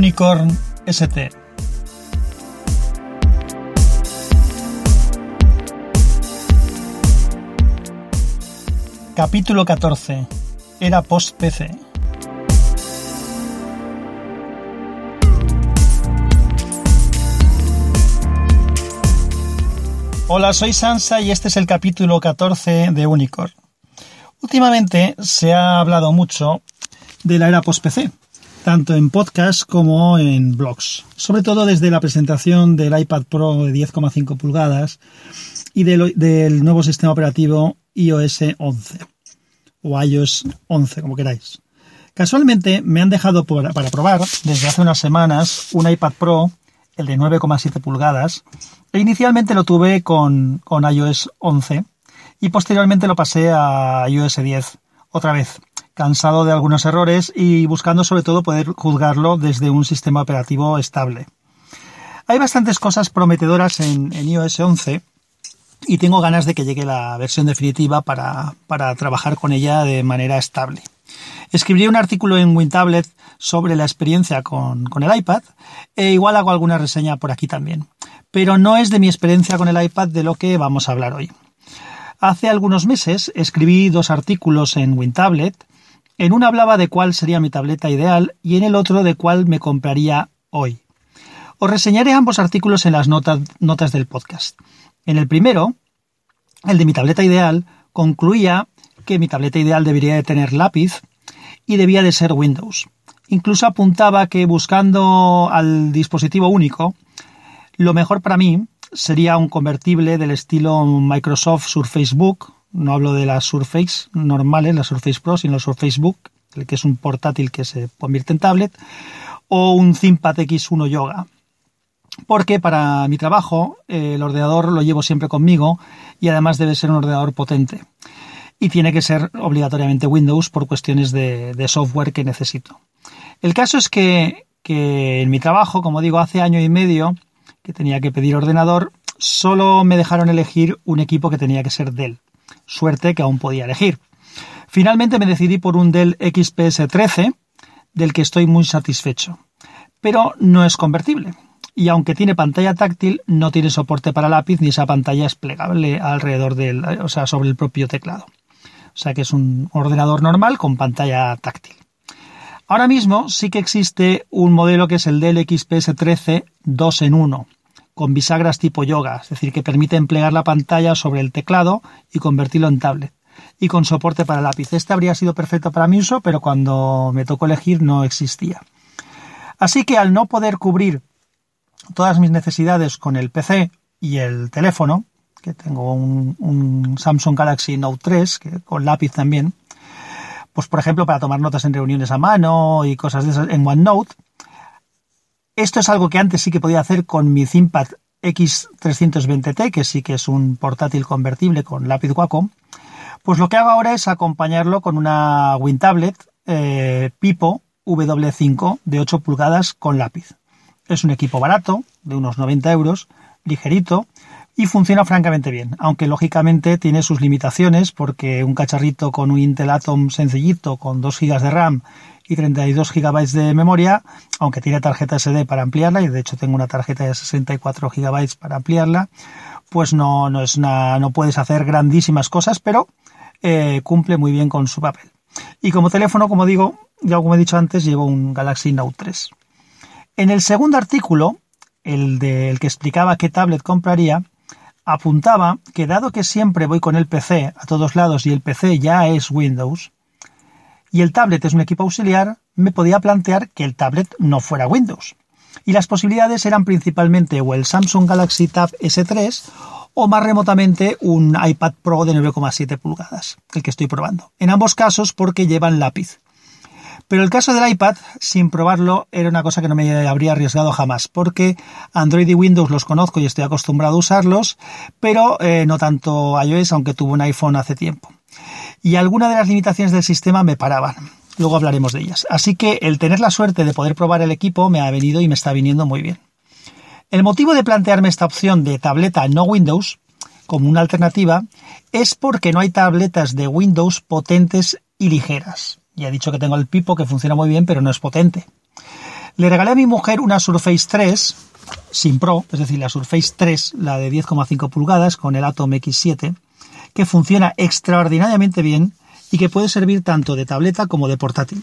Unicorn ST. Capítulo 14. Era post-PC. Hola, soy Sansa y este es el capítulo 14 de Unicorn. Últimamente se ha hablado mucho de la era post-PC, tanto en podcast como en blogs, sobre todo desde la presentación del iPad Pro de 10,5 pulgadas y del, nuevo sistema operativo iOS 11 o iOS 11, como queráis. Casualmente me han dejado para probar desde hace unas semanas un iPad Pro, el de 9,7 pulgadas, e inicialmente lo tuve con, con iOS 11 y posteriormente lo pasé a iOS 10 otra vez, cansado de algunos errores y buscando sobre todo poder juzgarlo desde un sistema operativo estable. Hay bastantes cosas prometedoras en, iOS 11 y tengo ganas de que llegue la versión definitiva para, trabajar con ella de manera estable. Escribiré un artículo en WinTablet sobre la experiencia con, con, el iPad e igual hago alguna reseña por aquí también. Pero no es de mi experiencia con el iPad de lo que vamos a hablar hoy. Hace algunos meses escribí dos artículos en WinTablet. En uno hablaba de cuál sería mi tableta ideal y en el otro de cuál me compraría hoy. Os reseñaré ambos artículos en las notas, notas del podcast. En el primero, el de mi tableta ideal, concluía que mi tableta ideal debería de tener lápiz y debía de ser Windows. Incluso apuntaba que buscando al dispositivo único, lo mejor para mí sería un convertible del estilo Microsoft Surface Book. No hablo de las Surface normales, la Surface Pro, sino la Surface Book, el que es un portátil que se convierte en tablet, o un ThinkPad X1 Yoga. Porque para mi trabajo el ordenador lo llevo siempre conmigo y además debe ser un ordenador potente. Y tiene que ser obligatoriamente Windows por cuestiones de, software que necesito. El caso es que en mi trabajo, como digo, hace año y medio que tenía que pedir ordenador, solo me dejaron elegir un equipo que tenía que ser Dell. Suerte que aún podía elegir. Finalmente me decidí por un Dell XPS 13, del que estoy muy satisfecho. Pero no es convertible. Y aunque tiene pantalla táctil, no tiene soporte para lápiz ni esa pantalla es plegable alrededor del, o sea, sobre el propio teclado. O sea que es un ordenador normal con pantalla táctil. Ahora mismo sí que existe un modelo que es el Dell XPS 13 2 en 1, con bisagras tipo yoga, es decir, que permite emplear la pantalla sobre el teclado y convertirlo en tablet, y con soporte para lápiz. Este habría sido perfecto para mi uso, pero cuando me tocó elegir no existía. Así que al no poder cubrir todas mis necesidades con el PC y el teléfono, que tengo un, un Samsung Galaxy Note 3, que, con lápiz también, pues por ejemplo para tomar notas en reuniones a mano y cosas de esas en OneNote. Esto es algo que antes sí que podía hacer con mi ThinkPad X320T, que sí que es un portátil convertible con lápiz Wacom. Pues lo que hago ahora es acompañarlo con una WinTablet eh, Pipo W5 de 8 pulgadas con lápiz. Es un equipo barato, de unos 90 euros, ligerito, y funciona francamente bien, aunque lógicamente tiene sus limitaciones porque un cacharrito con un Intel Atom sencillito con 2 GB de RAM y 32 GB de memoria, aunque tiene tarjeta SD para ampliarla y de hecho tengo una tarjeta de 64 GB para ampliarla, pues no, no es una, no puedes hacer grandísimas cosas, pero eh, cumple muy bien con su papel. Y como teléfono, como digo, ya como he dicho antes, llevo un Galaxy Note 3. En el segundo artículo, el del que explicaba qué tablet compraría, apuntaba que dado que siempre voy con el PC a todos lados y el PC ya es Windows, y el tablet es un equipo auxiliar, me podía plantear que el tablet no fuera Windows. Y las posibilidades eran principalmente o el Samsung Galaxy Tab S3 o más remotamente un iPad Pro de 9,7 pulgadas, el que estoy probando. En ambos casos porque llevan lápiz. Pero el caso del iPad, sin probarlo, era una cosa que no me habría arriesgado jamás, porque Android y Windows los conozco y estoy acostumbrado a usarlos, pero eh, no tanto iOS, aunque tuve un iPhone hace tiempo. Y algunas de las limitaciones del sistema me paraban. Luego hablaremos de ellas. Así que el tener la suerte de poder probar el equipo me ha venido y me está viniendo muy bien. El motivo de plantearme esta opción de tableta no Windows como una alternativa es porque no hay tabletas de Windows potentes y ligeras. Ya he dicho que tengo el Pipo que funciona muy bien, pero no es potente. Le regalé a mi mujer una Surface 3 sin Pro, es decir, la Surface 3, la de 10,5 pulgadas con el Atom X7, que funciona extraordinariamente bien y que puede servir tanto de tableta como de portátil.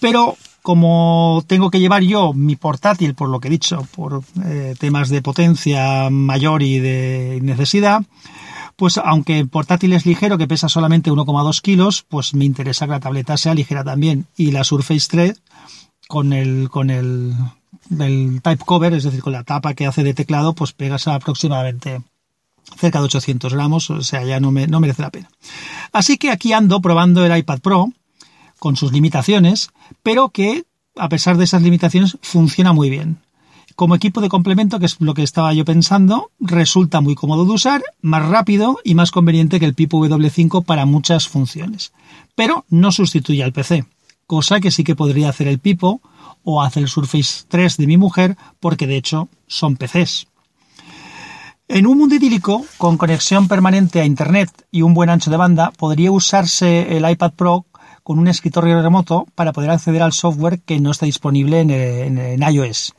Pero como tengo que llevar yo mi portátil, por lo que he dicho, por eh, temas de potencia mayor y de necesidad, pues aunque el portátil es ligero, que pesa solamente 1,2 kilos, pues me interesa que la tableta sea ligera también. Y la Surface 3, con el, con el, type cover, es decir, con la tapa que hace de teclado, pues pegas aproximadamente cerca de 800 gramos, o sea, ya no, me, no merece la pena. Así que aquí ando probando el iPad Pro, con sus limitaciones, pero que, a pesar de esas limitaciones, funciona muy bien. Como equipo de complemento, que es lo que estaba yo pensando, resulta muy cómodo de usar, más rápido y más conveniente que el Pipo W5 para muchas funciones. Pero no sustituye al PC, cosa que sí que podría hacer el Pipo o hacer el Surface 3 de mi mujer, porque de hecho son PCs. En un mundo idílico, con conexión permanente a Internet y un buen ancho de banda, podría usarse el iPad Pro con un escritorio remoto para poder acceder al software que no está disponible en, iOS.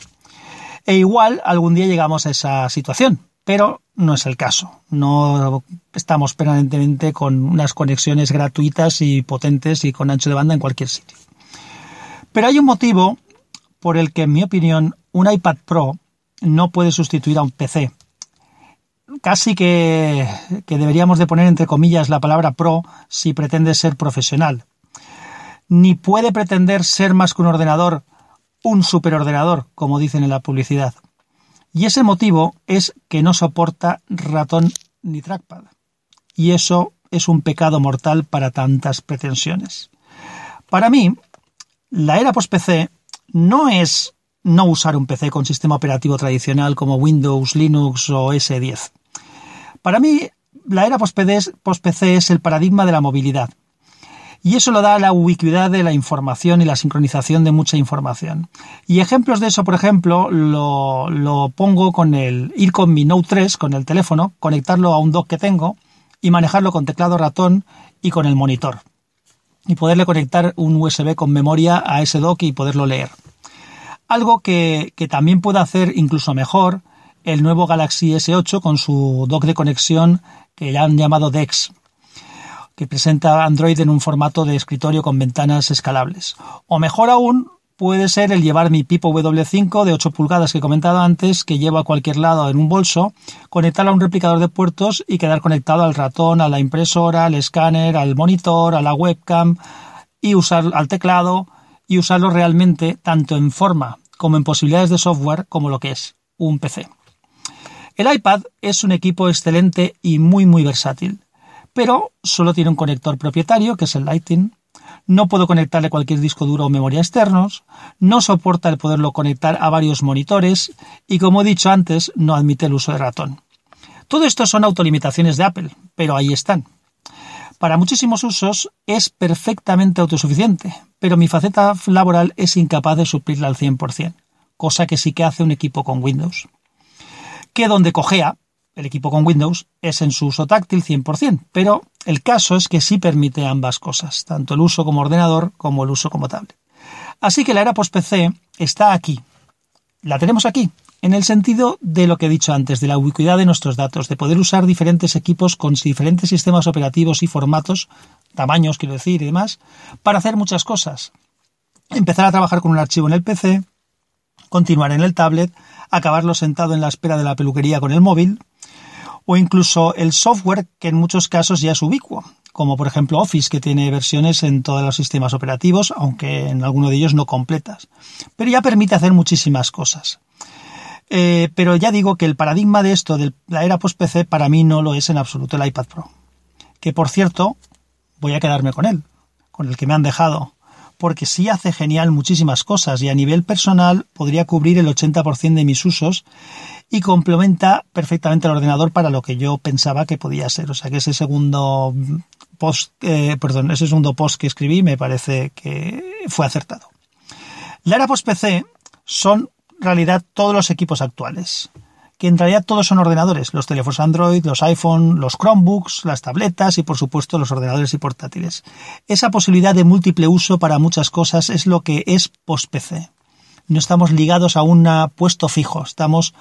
E igual algún día llegamos a esa situación, pero no es el caso. No estamos permanentemente con unas conexiones gratuitas y potentes y con ancho de banda en cualquier sitio. Pero hay un motivo por el que, en mi opinión, un iPad Pro no puede sustituir a un PC. Casi que, deberíamos de poner entre comillas la palabra pro si pretende ser profesional ni puede pretender ser más que un ordenador, un superordenador, como dicen en la publicidad. Y ese motivo es que no soporta ratón ni trackpad. Y eso es un pecado mortal para tantas pretensiones. Para mí, la era post-PC no es no usar un PC con sistema operativo tradicional como Windows, Linux o S10. Para mí, la era post-PC es el paradigma de la movilidad y eso lo da la ubicuidad de la información y la sincronización de mucha información. Y ejemplos de eso, por ejemplo, lo, pongo con el ir con mi Note 3, con el teléfono, conectarlo a un dock que tengo y manejarlo con teclado ratón y con el monitor. Y poderle conectar un USB con memoria a ese dock y poderlo leer. Algo que, que también puede hacer incluso mejor el nuevo Galaxy S8 con su dock de conexión que ya han llamado DeX que presenta Android en un formato de escritorio con ventanas escalables. O mejor aún, puede ser el llevar mi Pipo W5 de 8 pulgadas que he comentado antes, que llevo a cualquier lado en un bolso, conectarlo a un replicador de puertos y quedar conectado al ratón, a la impresora, al escáner, al monitor, a la webcam y usar al teclado y usarlo realmente tanto en forma como en posibilidades de software como lo que es un PC. El iPad es un equipo excelente y muy muy versátil pero solo tiene un conector propietario, que es el Lightning. No puedo conectarle cualquier disco duro o memoria externos, no soporta el poderlo conectar a varios monitores y, como he dicho antes, no admite el uso de ratón. Todo esto son autolimitaciones de Apple, pero ahí están. Para muchísimos usos es perfectamente autosuficiente, pero mi faceta laboral es incapaz de suplirla al 100%, cosa que sí que hace un equipo con Windows. Que donde cojea, el equipo con Windows es en su uso táctil 100%, pero el caso es que sí permite ambas cosas, tanto el uso como ordenador como el uso como tablet. Así que la era post-PC está aquí. La tenemos aquí, en el sentido de lo que he dicho antes, de la ubicuidad de nuestros datos, de poder usar diferentes equipos con diferentes sistemas operativos y formatos, tamaños quiero decir y demás, para hacer muchas cosas. Empezar a trabajar con un archivo en el PC, continuar en el tablet, acabarlo sentado en la espera de la peluquería con el móvil, o incluso el software que en muchos casos ya es ubicuo, como por ejemplo Office, que tiene versiones en todos los sistemas operativos, aunque en alguno de ellos no completas. Pero ya permite hacer muchísimas cosas. Eh, pero ya digo que el paradigma de esto, de la era post-PC, para mí no lo es en absoluto el iPad Pro. Que por cierto, voy a quedarme con él, con el que me han dejado, porque sí hace genial muchísimas cosas y a nivel personal podría cubrir el 80% de mis usos y complementa perfectamente el ordenador para lo que yo pensaba que podía ser. O sea que ese segundo post, eh, perdón, ese segundo post que escribí me parece que fue acertado. La era post-PC son en realidad todos los equipos actuales, que en realidad todos son ordenadores, los teléfonos Android, los iPhone, los Chromebooks, las tabletas y por supuesto los ordenadores y portátiles. Esa posibilidad de múltiple uso para muchas cosas es lo que es post-PC. no estamos ligados a un puesto fijo, estamos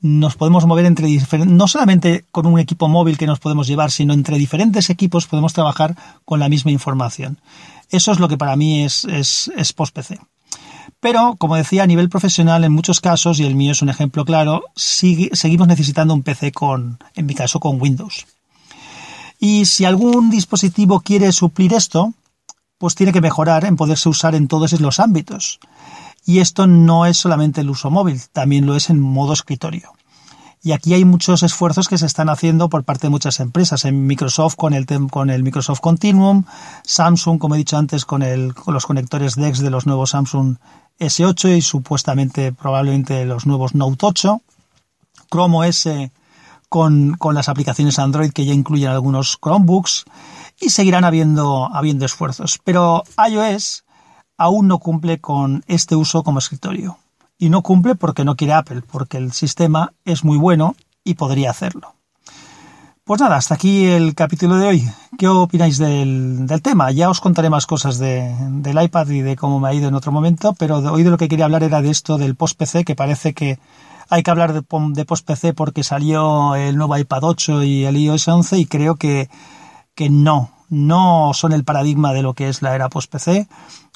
nos podemos mover entre no solamente con un equipo móvil que nos podemos llevar, sino entre diferentes equipos podemos trabajar con la misma información. Eso es lo que para mí es, es, es post-PC. Pero, como decía, a nivel profesional, en muchos casos, y el mío es un ejemplo claro, seguimos necesitando un PC con, en mi caso, con Windows. Y si algún dispositivo quiere suplir esto, pues tiene que mejorar en poderse usar en todos los ámbitos. Y esto no es solamente el uso móvil, también lo es en modo escritorio. Y aquí hay muchos esfuerzos que se están haciendo por parte de muchas empresas. En Microsoft con el, Microsoft Continuum, Samsung, como he dicho antes, con los conectores DeX de los nuevos Samsung S8 y supuestamente probablemente los nuevos Note 8, Chrome OS con, con las aplicaciones Android que ya incluyen algunos Chromebooks y seguirán habiendo, habiendo esfuerzos. Pero iOS aún no cumple con este uso como escritorio. Y no cumple porque no quiere Apple, porque el sistema es muy bueno y podría hacerlo. Pues nada, hasta aquí el capítulo de hoy. ¿Qué opináis del, tema? Ya os contaré más cosas del iPad y de cómo me ha ido en otro momento, pero hoy de lo que quería hablar era de esto del post-PC, que parece que hay que hablar de, de post-PC porque salió el nuevo iPad 8 y el iOS 11 y creo que, que no, no son el paradigma de lo que es la era post-PC.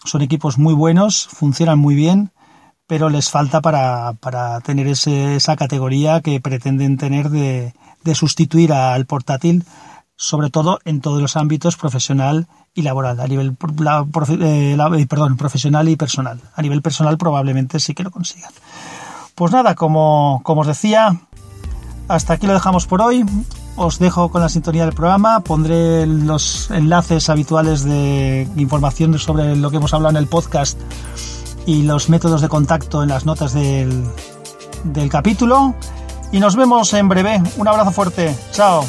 Son equipos muy buenos, funcionan muy bien, pero les falta para, para tener esa categoría que pretenden tener de, de sustituir al portátil, sobre todo en todos los ámbitos profesional y laboral, a nivel eh, eh, perdón, profesional y personal. A nivel personal probablemente sí que lo consigan. Pues nada, como, como os decía, hasta aquí lo dejamos por hoy os dejo con la sintonía del programa, pondré los enlaces habituales de información sobre lo que hemos hablado en el podcast y los métodos de contacto en las notas del, del capítulo. Y nos vemos en breve. Un abrazo fuerte. Chao.